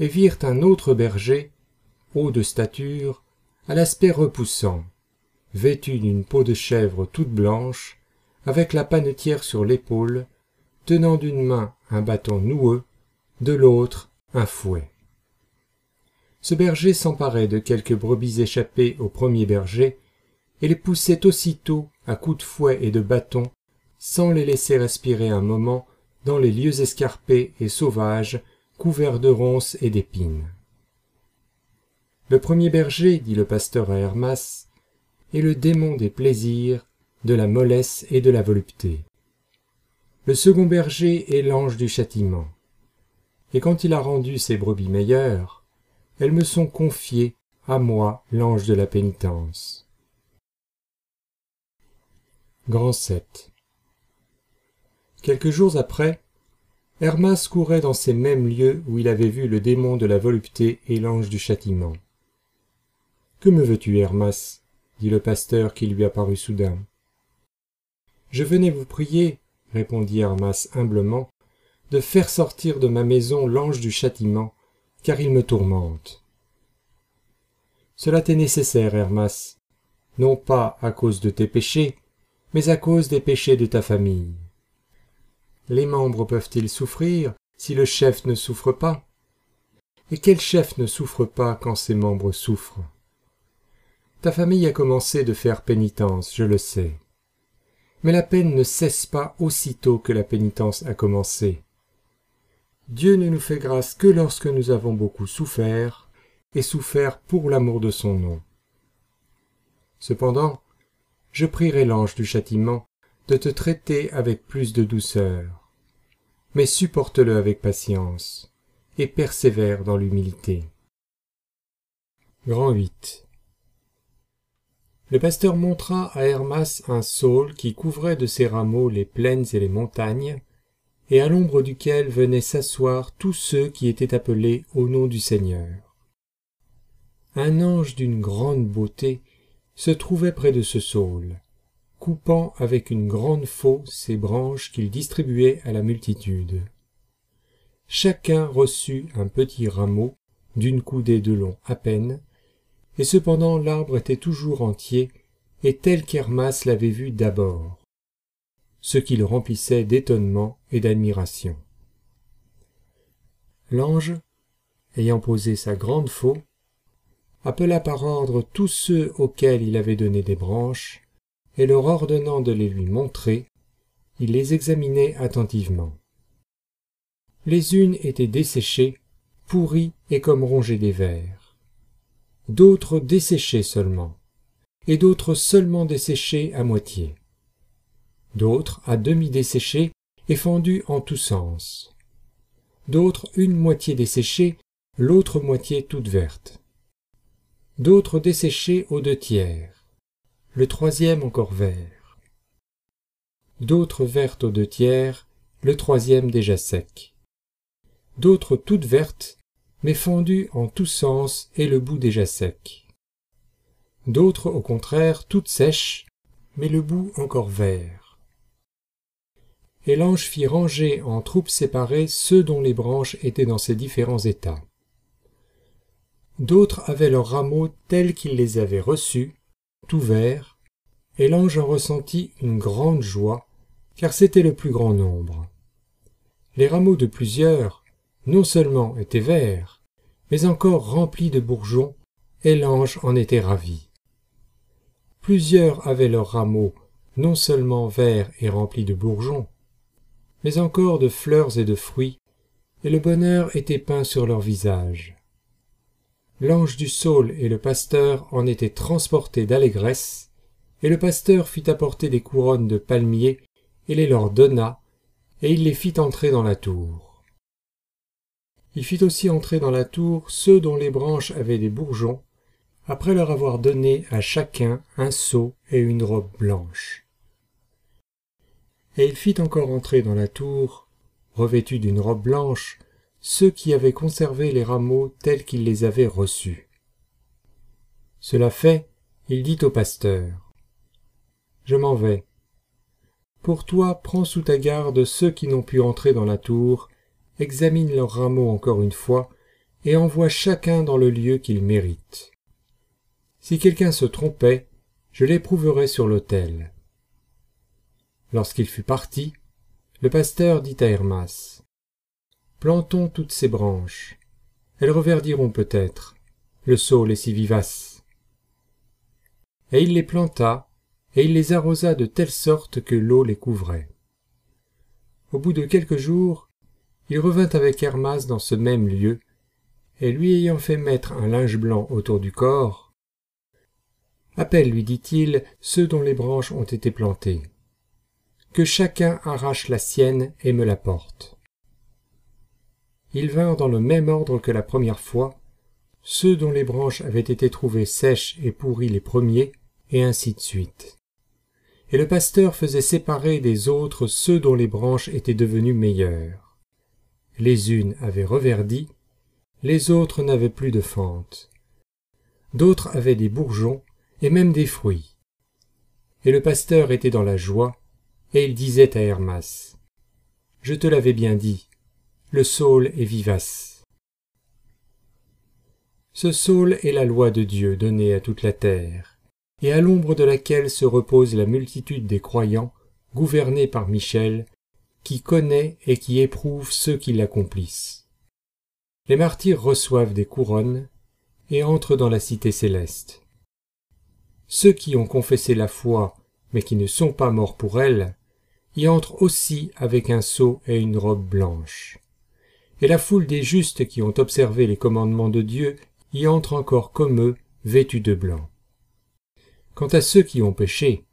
et virent un autre berger, haut de stature, à l'aspect repoussant, vêtu d'une peau de chèvre toute blanche, avec la panetière sur l'épaule, tenant d'une main un bâton noueux, de l'autre un fouet. Ce berger s'emparait de quelques brebis échappées au premier berger, et les poussait aussitôt à coups de fouet et de bâton, sans les laisser respirer un moment dans les lieux escarpés et sauvages, couverts de ronces et d'épines. Le premier berger, dit le pasteur à Hermas, est le démon des plaisirs de la mollesse et de la volupté. Le second berger est l'ange du châtiment. Et quand il a rendu ses brebis meilleures, elles me sont confiées à moi l'ange de la pénitence. Grand 7 Quelques jours après, Hermas courait dans ces mêmes lieux où il avait vu le démon de la volupté et l'ange du châtiment. Que me veux-tu, Hermas? dit le pasteur qui lui apparut soudain. Je venais vous prier, répondit Hermas humblement, de faire sortir de ma maison l'ange du châtiment, car il me tourmente. Cela t'est nécessaire, Hermas, non pas à cause de tes péchés, mais à cause des péchés de ta famille. Les membres peuvent-ils souffrir si le chef ne souffre pas? Et quel chef ne souffre pas quand ses membres souffrent? Ta famille a commencé de faire pénitence, je le sais. Mais la peine ne cesse pas aussitôt que la pénitence a commencé. Dieu ne nous fait grâce que lorsque nous avons beaucoup souffert, et souffert pour l'amour de son nom. Cependant, je prierai l'ange du châtiment de te traiter avec plus de douceur. Mais supporte-le avec patience, et persévère dans l'humilité. Grand 8 Le pasteur montra à Hermas un saule qui couvrait de ses rameaux les plaines et les montagnes, et à l'ombre duquel venaient s'asseoir tous ceux qui étaient appelés au nom du Seigneur. Un ange d'une grande beauté se trouvait près de ce saule, coupant avec une grande faux ses branches qu'il distribuait à la multitude. Chacun reçut un petit rameau d'une coudée de long à peine, et cependant l'arbre était toujours entier et tel qu'Hermas l'avait vu d'abord ce qui le remplissait d'étonnement et d'admiration. L'ange, ayant posé sa grande faux, appela par ordre tous ceux auxquels il avait donné des branches, et leur ordonnant de les lui montrer, il les examinait attentivement. Les unes étaient desséchées, pourries et comme rongées des vers, d'autres desséchées seulement, et d'autres seulement desséchées à moitié. D'autres à demi desséchées et fendues en tous sens, d'autres une moitié desséchée, l'autre moitié toute verte, d'autres desséchées aux deux tiers, le troisième encore vert, d'autres vertes aux deux tiers, le troisième déjà sec, d'autres toutes vertes, mais fendues en tous sens et le bout déjà sec, d'autres au contraire toutes sèches, mais le bout encore vert et l'ange fit ranger en troupes séparées ceux dont les branches étaient dans ces différents états. D'autres avaient leurs rameaux tels qu'il les avait reçus, tout verts, et l'ange en ressentit une grande joie, car c'était le plus grand nombre. Les rameaux de plusieurs, non seulement étaient verts, mais encore remplis de bourgeons, et l'ange en était ravi. Plusieurs avaient leurs rameaux non seulement verts et remplis de bourgeons, mais encore de fleurs et de fruits, et le bonheur était peint sur leurs visages. L'ange du saule et le pasteur en étaient transportés d'allégresse, et le pasteur fit apporter des couronnes de palmiers, et les leur donna, et il les fit entrer dans la tour. Il fit aussi entrer dans la tour ceux dont les branches avaient des bourgeons, après leur avoir donné à chacun un seau et une robe blanche et il fit encore entrer dans la tour, revêtus d'une robe blanche, ceux qui avaient conservé les rameaux tels qu'il les avait reçus. Cela fait, il dit au pasteur, Je m'en vais. Pour toi, prends sous ta garde ceux qui n'ont pu entrer dans la tour, examine leurs rameaux encore une fois, et envoie chacun dans le lieu qu'il mérite. Si quelqu'un se trompait, je l'éprouverai sur l'autel. Lorsqu'il fut parti, le pasteur dit à Hermas Plantons toutes ces branches. Elles reverdiront peut-être. Le saule est si vivace. Et il les planta, et il les arrosa de telle sorte que l'eau les couvrait. Au bout de quelques jours, il revint avec Hermas dans ce même lieu, et lui ayant fait mettre un linge blanc autour du corps, Appelle, lui dit-il, ceux dont les branches ont été plantées que chacun arrache la sienne et me la porte. Ils vinrent dans le même ordre que la première fois, ceux dont les branches avaient été trouvées sèches et pourries les premiers, et ainsi de suite. Et le pasteur faisait séparer des autres ceux dont les branches étaient devenues meilleures. Les unes avaient reverdi, les autres n'avaient plus de fente. D'autres avaient des bourgeons et même des fruits. Et le pasteur était dans la joie, et il disait à Hermas, Je te l'avais bien dit, le saule est vivace. Ce saule est la loi de Dieu donnée à toute la terre, et à l'ombre de laquelle se repose la multitude des croyants, gouvernés par Michel, qui connaît et qui éprouve ceux qui l'accomplissent. Les martyrs reçoivent des couronnes et entrent dans la cité céleste. Ceux qui ont confessé la foi, mais qui ne sont pas morts pour elle, y entrent aussi avec un sceau et une robe blanche. Et la foule des justes qui ont observé les commandements de Dieu y entre encore comme eux, vêtus de blanc. Quant à ceux qui ont péché,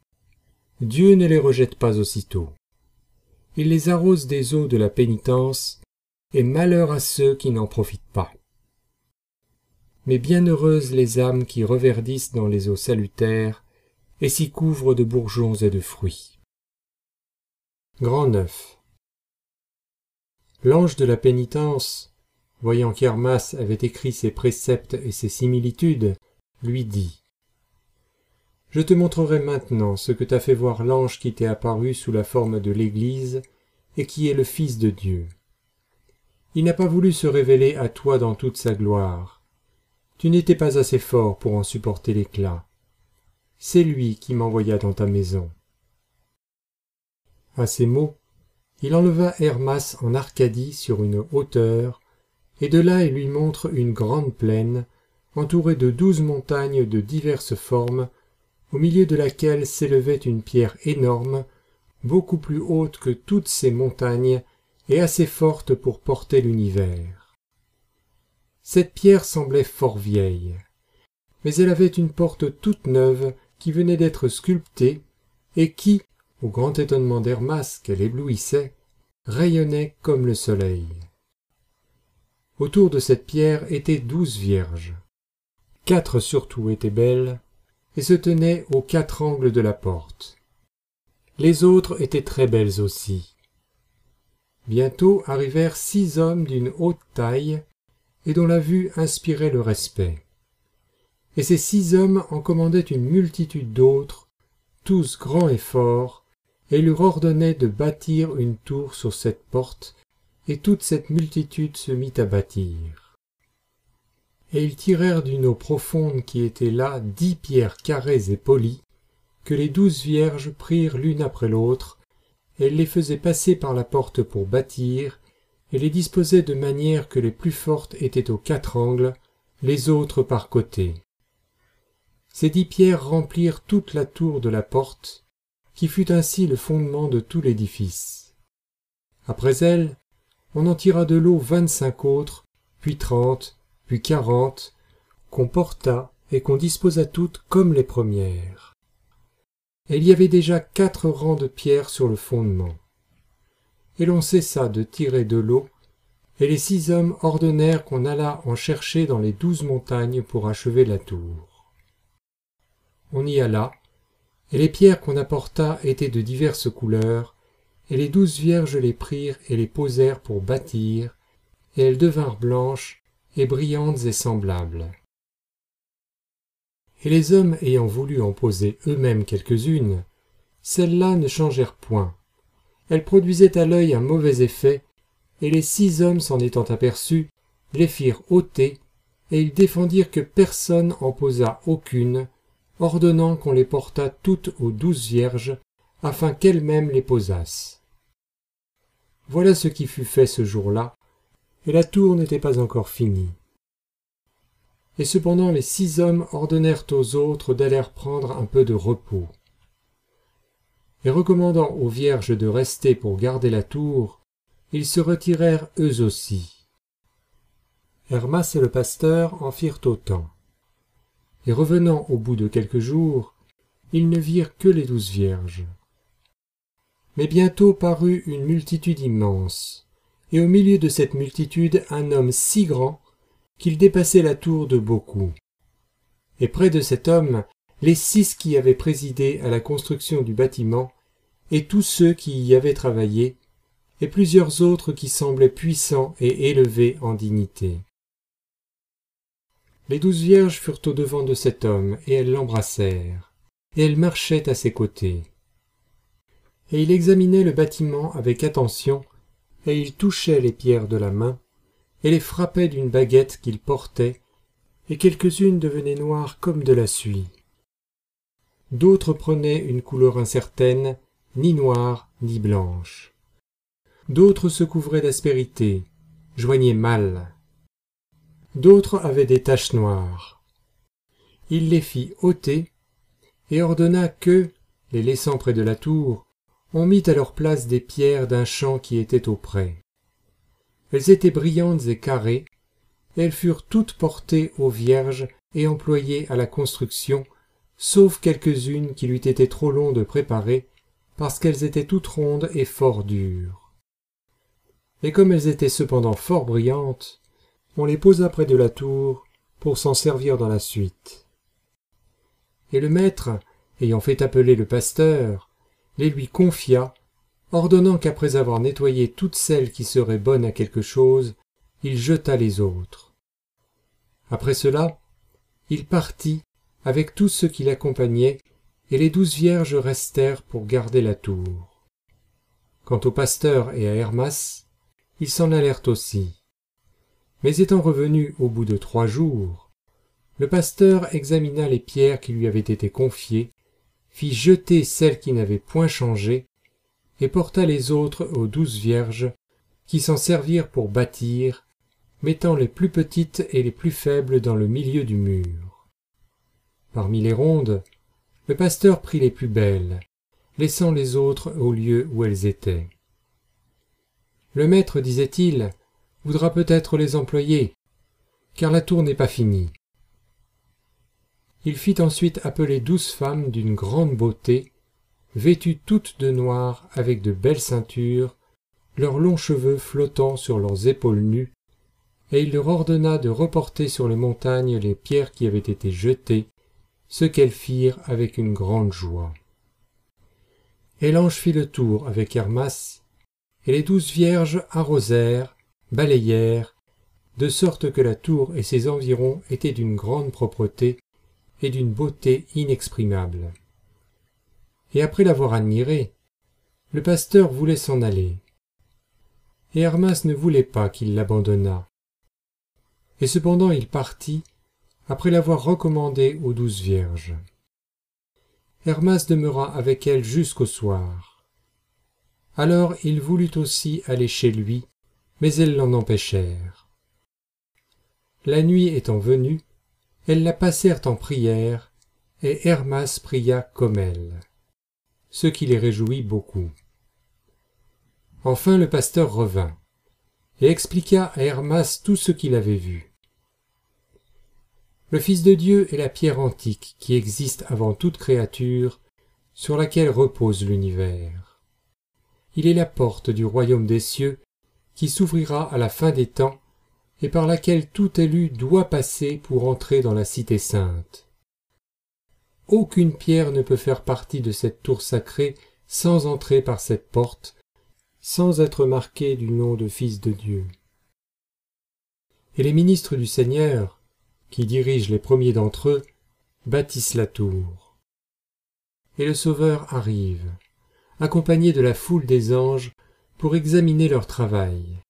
Dieu ne les rejette pas aussitôt. Il les arrose des eaux de la pénitence, et malheur à ceux qui n'en profitent pas. Mais bienheureuses les âmes qui reverdissent dans les eaux salutaires et s'y couvrent de bourgeons et de fruits. Grand neuf. L'ange de la pénitence, voyant qu'Hermas avait écrit ses préceptes et ses similitudes, lui dit Je te montrerai maintenant ce que t'a fait voir l'ange qui t'est apparu sous la forme de l'Église et qui est le Fils de Dieu. Il n'a pas voulu se révéler à toi dans toute sa gloire. Tu n'étais pas assez fort pour en supporter l'éclat. C'est lui qui m'envoya dans ta maison. À ces mots, il enleva Hermas en Arcadie sur une hauteur, et de là il lui montre une grande plaine, entourée de douze montagnes de diverses formes, au milieu de laquelle s'élevait une pierre énorme, beaucoup plus haute que toutes ces montagnes et assez forte pour porter l'univers. Cette pierre semblait fort vieille, mais elle avait une porte toute neuve qui venait d'être sculptée et qui, au grand étonnement d'Hermas qu'elle éblouissait, rayonnait comme le soleil. Autour de cette pierre étaient douze vierges. Quatre surtout étaient belles et se tenaient aux quatre angles de la porte. Les autres étaient très belles aussi. Bientôt arrivèrent six hommes d'une haute taille et dont la vue inspirait le respect. Et ces six hommes en commandaient une multitude d'autres, tous grands et forts, et leur ordonnait de bâtir une tour sur cette porte, et toute cette multitude se mit à bâtir. Et ils tirèrent d'une eau profonde qui était là dix pierres carrées et polies, que les douze vierges prirent l'une après l'autre, et elles les faisaient passer par la porte pour bâtir, et les disposaient de manière que les plus fortes étaient aux quatre angles, les autres par côté. Ces dix pierres remplirent toute la tour de la porte, qui fut ainsi le fondement de tout l'édifice. Après elle, on en tira de l'eau vingt-cinq autres, puis trente, puis quarante, qu'on porta et qu'on disposa toutes comme les premières. Et il y avait déjà quatre rangs de pierres sur le fondement. Et l'on cessa de tirer de l'eau, et les six hommes ordonnèrent qu'on allât en chercher dans les douze montagnes pour achever la tour. On y alla, et les pierres qu'on apporta étaient de diverses couleurs, et les douze vierges les prirent et les posèrent pour bâtir, et elles devinrent blanches et brillantes et semblables. Et les hommes ayant voulu en poser eux-mêmes quelques-unes, celles-là ne changèrent point. Elles produisaient à l'œil un mauvais effet, et les six hommes s'en étant aperçus, les firent ôter, et ils défendirent que personne en posât aucune, ordonnant qu'on les portât toutes aux douze vierges, afin qu'elles-mêmes les posassent. Voilà ce qui fut fait ce jour-là, la tour n'était pas encore finie. Et cependant les six hommes ordonnèrent aux autres d'aller prendre un peu de repos. Et recommandant aux vierges de rester pour garder la tour, ils se retirèrent eux aussi. Hermas et le pasteur en firent autant et revenant au bout de quelques jours, ils ne virent que les douze vierges. Mais bientôt parut une multitude immense, et au milieu de cette multitude un homme si grand qu'il dépassait la tour de beaucoup. Et près de cet homme, les six qui avaient présidé à la construction du bâtiment, et tous ceux qui y avaient travaillé, et plusieurs autres qui semblaient puissants et élevés en dignité. Les douze vierges furent au devant de cet homme, et elles l'embrassèrent, et elles marchaient à ses côtés. Et il examinait le bâtiment avec attention, et il touchait les pierres de la main, et les frappait d'une baguette qu'il portait, et quelques-unes devenaient noires comme de la suie. D'autres prenaient une couleur incertaine, ni noire, ni blanche. D'autres se couvraient d'aspérité, joignaient mal. D'autres avaient des taches noires. Il les fit ôter, et ordonna que, les laissant près de la tour, on mit à leur place des pierres d'un champ qui était auprès. Elles étaient brillantes et carrées, elles furent toutes portées aux vierges et employées à la construction, sauf quelques-unes qui lui étaient trop longs de préparer, parce qu'elles étaient toutes rondes et fort dures. Et comme elles étaient cependant fort brillantes, on les posa près de la tour pour s'en servir dans la suite. Et le maître, ayant fait appeler le pasteur, les lui confia, ordonnant qu'après avoir nettoyé toutes celles qui seraient bonnes à quelque chose, il jeta les autres. Après cela, il partit avec tous ceux qui l'accompagnaient, et les douze vierges restèrent pour garder la tour. Quant au pasteur et à Hermas, ils s'en allèrent aussi. Mais étant revenus au bout de trois jours, le pasteur examina les pierres qui lui avaient été confiées, fit jeter celles qui n'avaient point changé, et porta les autres aux douze vierges, qui s'en servirent pour bâtir, mettant les plus petites et les plus faibles dans le milieu du mur. Parmi les rondes, le pasteur prit les plus belles, laissant les autres au lieu où elles étaient. Le maître, disait-il, voudra peut-être les employer, car la tour n'est pas finie. Il fit ensuite appeler douze femmes d'une grande beauté, vêtues toutes de noir avec de belles ceintures, leurs longs cheveux flottant sur leurs épaules nues, et il leur ordonna de reporter sur les montagnes les pierres qui avaient été jetées, ce qu'elles firent avec une grande joie. Et l'ange fit le tour avec Hermas, et les douze vierges arrosèrent, balayèrent, de sorte que la tour et ses environs étaient d'une grande propreté et d'une beauté inexprimable. Et après l'avoir admiré, le pasteur voulait s'en aller. Et Hermas ne voulait pas qu'il l'abandonnât. Et cependant il partit, après l'avoir recommandé aux douze vierges. Hermas demeura avec elles jusqu'au soir. Alors il voulut aussi aller chez lui, mais elles l'en empêchèrent. La nuit étant venue, elles la passèrent en prière, et Hermas pria comme elles, ce qui les réjouit beaucoup. Enfin le pasteur revint, et expliqua à Hermas tout ce qu'il avait vu. Le Fils de Dieu est la pierre antique qui existe avant toute créature, sur laquelle repose l'univers. Il est la porte du royaume des cieux qui s'ouvrira à la fin des temps et par laquelle tout élu doit passer pour entrer dans la cité sainte. Aucune pierre ne peut faire partie de cette tour sacrée sans entrer par cette porte, sans être marquée du nom de Fils de Dieu. Et les ministres du Seigneur, qui dirigent les premiers d'entre eux, bâtissent la tour. Et le Sauveur arrive, accompagné de la foule des anges, pour examiner leur travail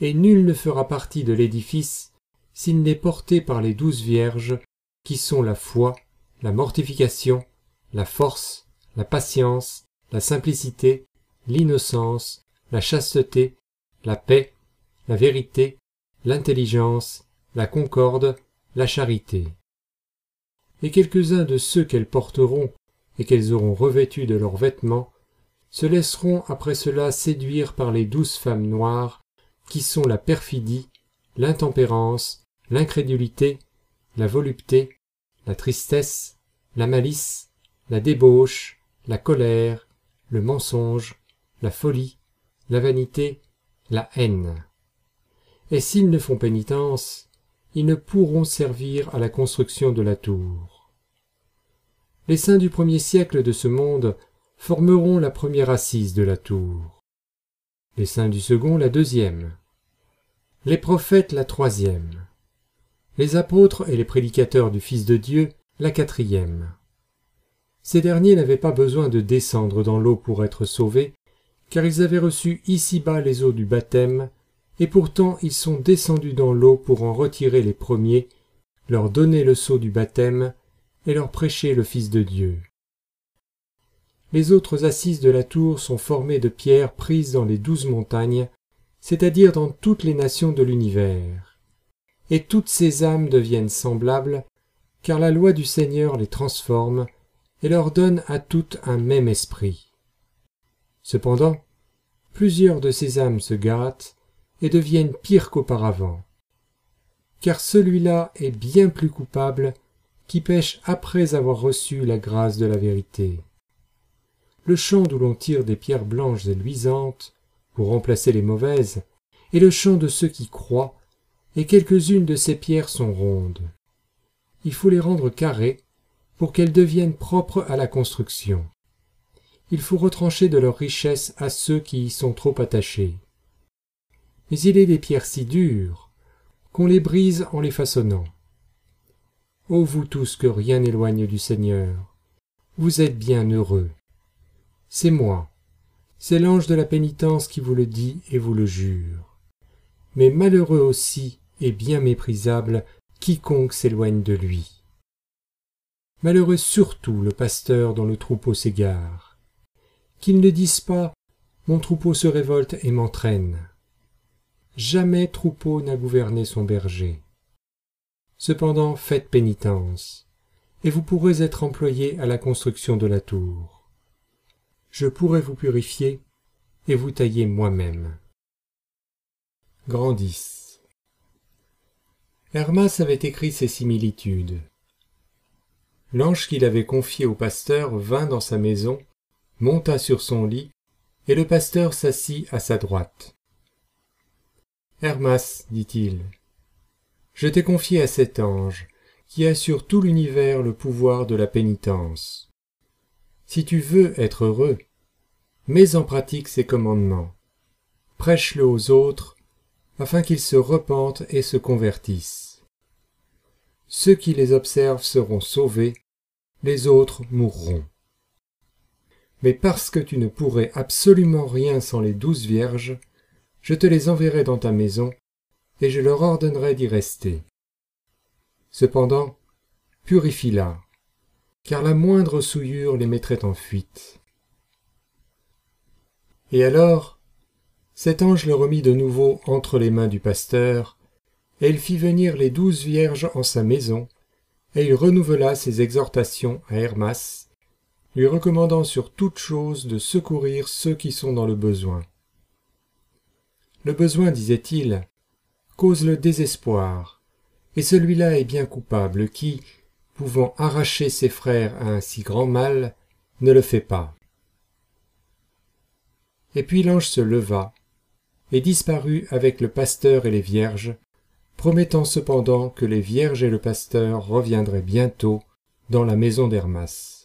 et nul ne fera partie de l'édifice s'il n'est porté par les douze vierges, qui sont la foi, la mortification, la force, la patience, la simplicité, l'innocence, la chasteté, la paix, la vérité, l'intelligence, la concorde, la charité. Et quelques-uns de ceux qu'elles porteront et qu'elles auront revêtus de leurs vêtements se laisseront après cela séduire par les douze femmes noires qui sont la perfidie, l'intempérance, l'incrédulité, la volupté, la tristesse, la malice, la débauche, la colère, le mensonge, la folie, la vanité, la haine. Et s'ils ne font pénitence, ils ne pourront servir à la construction de la tour. Les saints du premier siècle de ce monde formeront la première assise de la tour, les saints du second la deuxième, les prophètes la troisième, les apôtres et les prédicateurs du Fils de Dieu la quatrième. Ces derniers n'avaient pas besoin de descendre dans l'eau pour être sauvés, car ils avaient reçu ici-bas les eaux du baptême, et pourtant ils sont descendus dans l'eau pour en retirer les premiers, leur donner le sceau du baptême, et leur prêcher le Fils de Dieu. Les autres assises de la tour sont formées de pierres prises dans les douze montagnes, c'est-à-dire dans toutes les nations de l'univers. Et toutes ces âmes deviennent semblables, car la loi du Seigneur les transforme et leur donne à toutes un même esprit. Cependant, plusieurs de ces âmes se gâtent et deviennent pires qu'auparavant. Car celui-là est bien plus coupable qui pêche après avoir reçu la grâce de la vérité. Le champ d'où l'on tire des pierres blanches et luisantes pour remplacer les mauvaises est le champ de ceux qui croient, et quelques-unes de ces pierres sont rondes. Il faut les rendre carrées pour qu'elles deviennent propres à la construction. Il faut retrancher de leur richesse à ceux qui y sont trop attachés. Mais il est des pierres si dures qu'on les brise en les façonnant. Ô vous tous que rien n'éloigne du Seigneur, vous êtes bien heureux. C'est moi, c'est l'ange de la pénitence qui vous le dit et vous le jure. Mais malheureux aussi et bien méprisable quiconque s'éloigne de lui. Malheureux surtout le pasteur dont le troupeau s'égare. Qu'il ne dise pas Mon troupeau se révolte et m'entraîne. Jamais troupeau n'a gouverné son berger. Cependant faites pénitence, et vous pourrez être employé à la construction de la tour. Je pourrai vous purifier et vous tailler moi-même. Grandisse. Hermas avait écrit ces similitudes. L'ange qu'il avait confié au pasteur vint dans sa maison, monta sur son lit, et le pasteur s'assit à sa droite. Hermas, dit-il, je t'ai confié à cet ange, qui a sur tout l'univers le pouvoir de la pénitence. Si tu veux être heureux, mets en pratique ses commandements. Prêche-le aux autres, afin qu'ils se repentent et se convertissent. Ceux qui les observent seront sauvés, les autres mourront. Mais parce que tu ne pourrais absolument rien sans les douze vierges, je te les enverrai dans ta maison, et je leur ordonnerai d'y rester. Cependant, purifie-la, car la moindre souillure les mettrait en fuite. Et alors, cet ange le remit de nouveau entre les mains du pasteur, et il fit venir les douze vierges en sa maison, et il renouvela ses exhortations à Hermas, lui recommandant sur toute chose de secourir ceux qui sont dans le besoin. Le besoin, disait-il, cause le désespoir, et celui-là est bien coupable qui, pouvant arracher ses frères à un si grand mal, ne le fait pas. Et puis l'ange se leva, et disparut avec le pasteur et les vierges, promettant cependant que les vierges et le pasteur reviendraient bientôt dans la maison d'Hermas.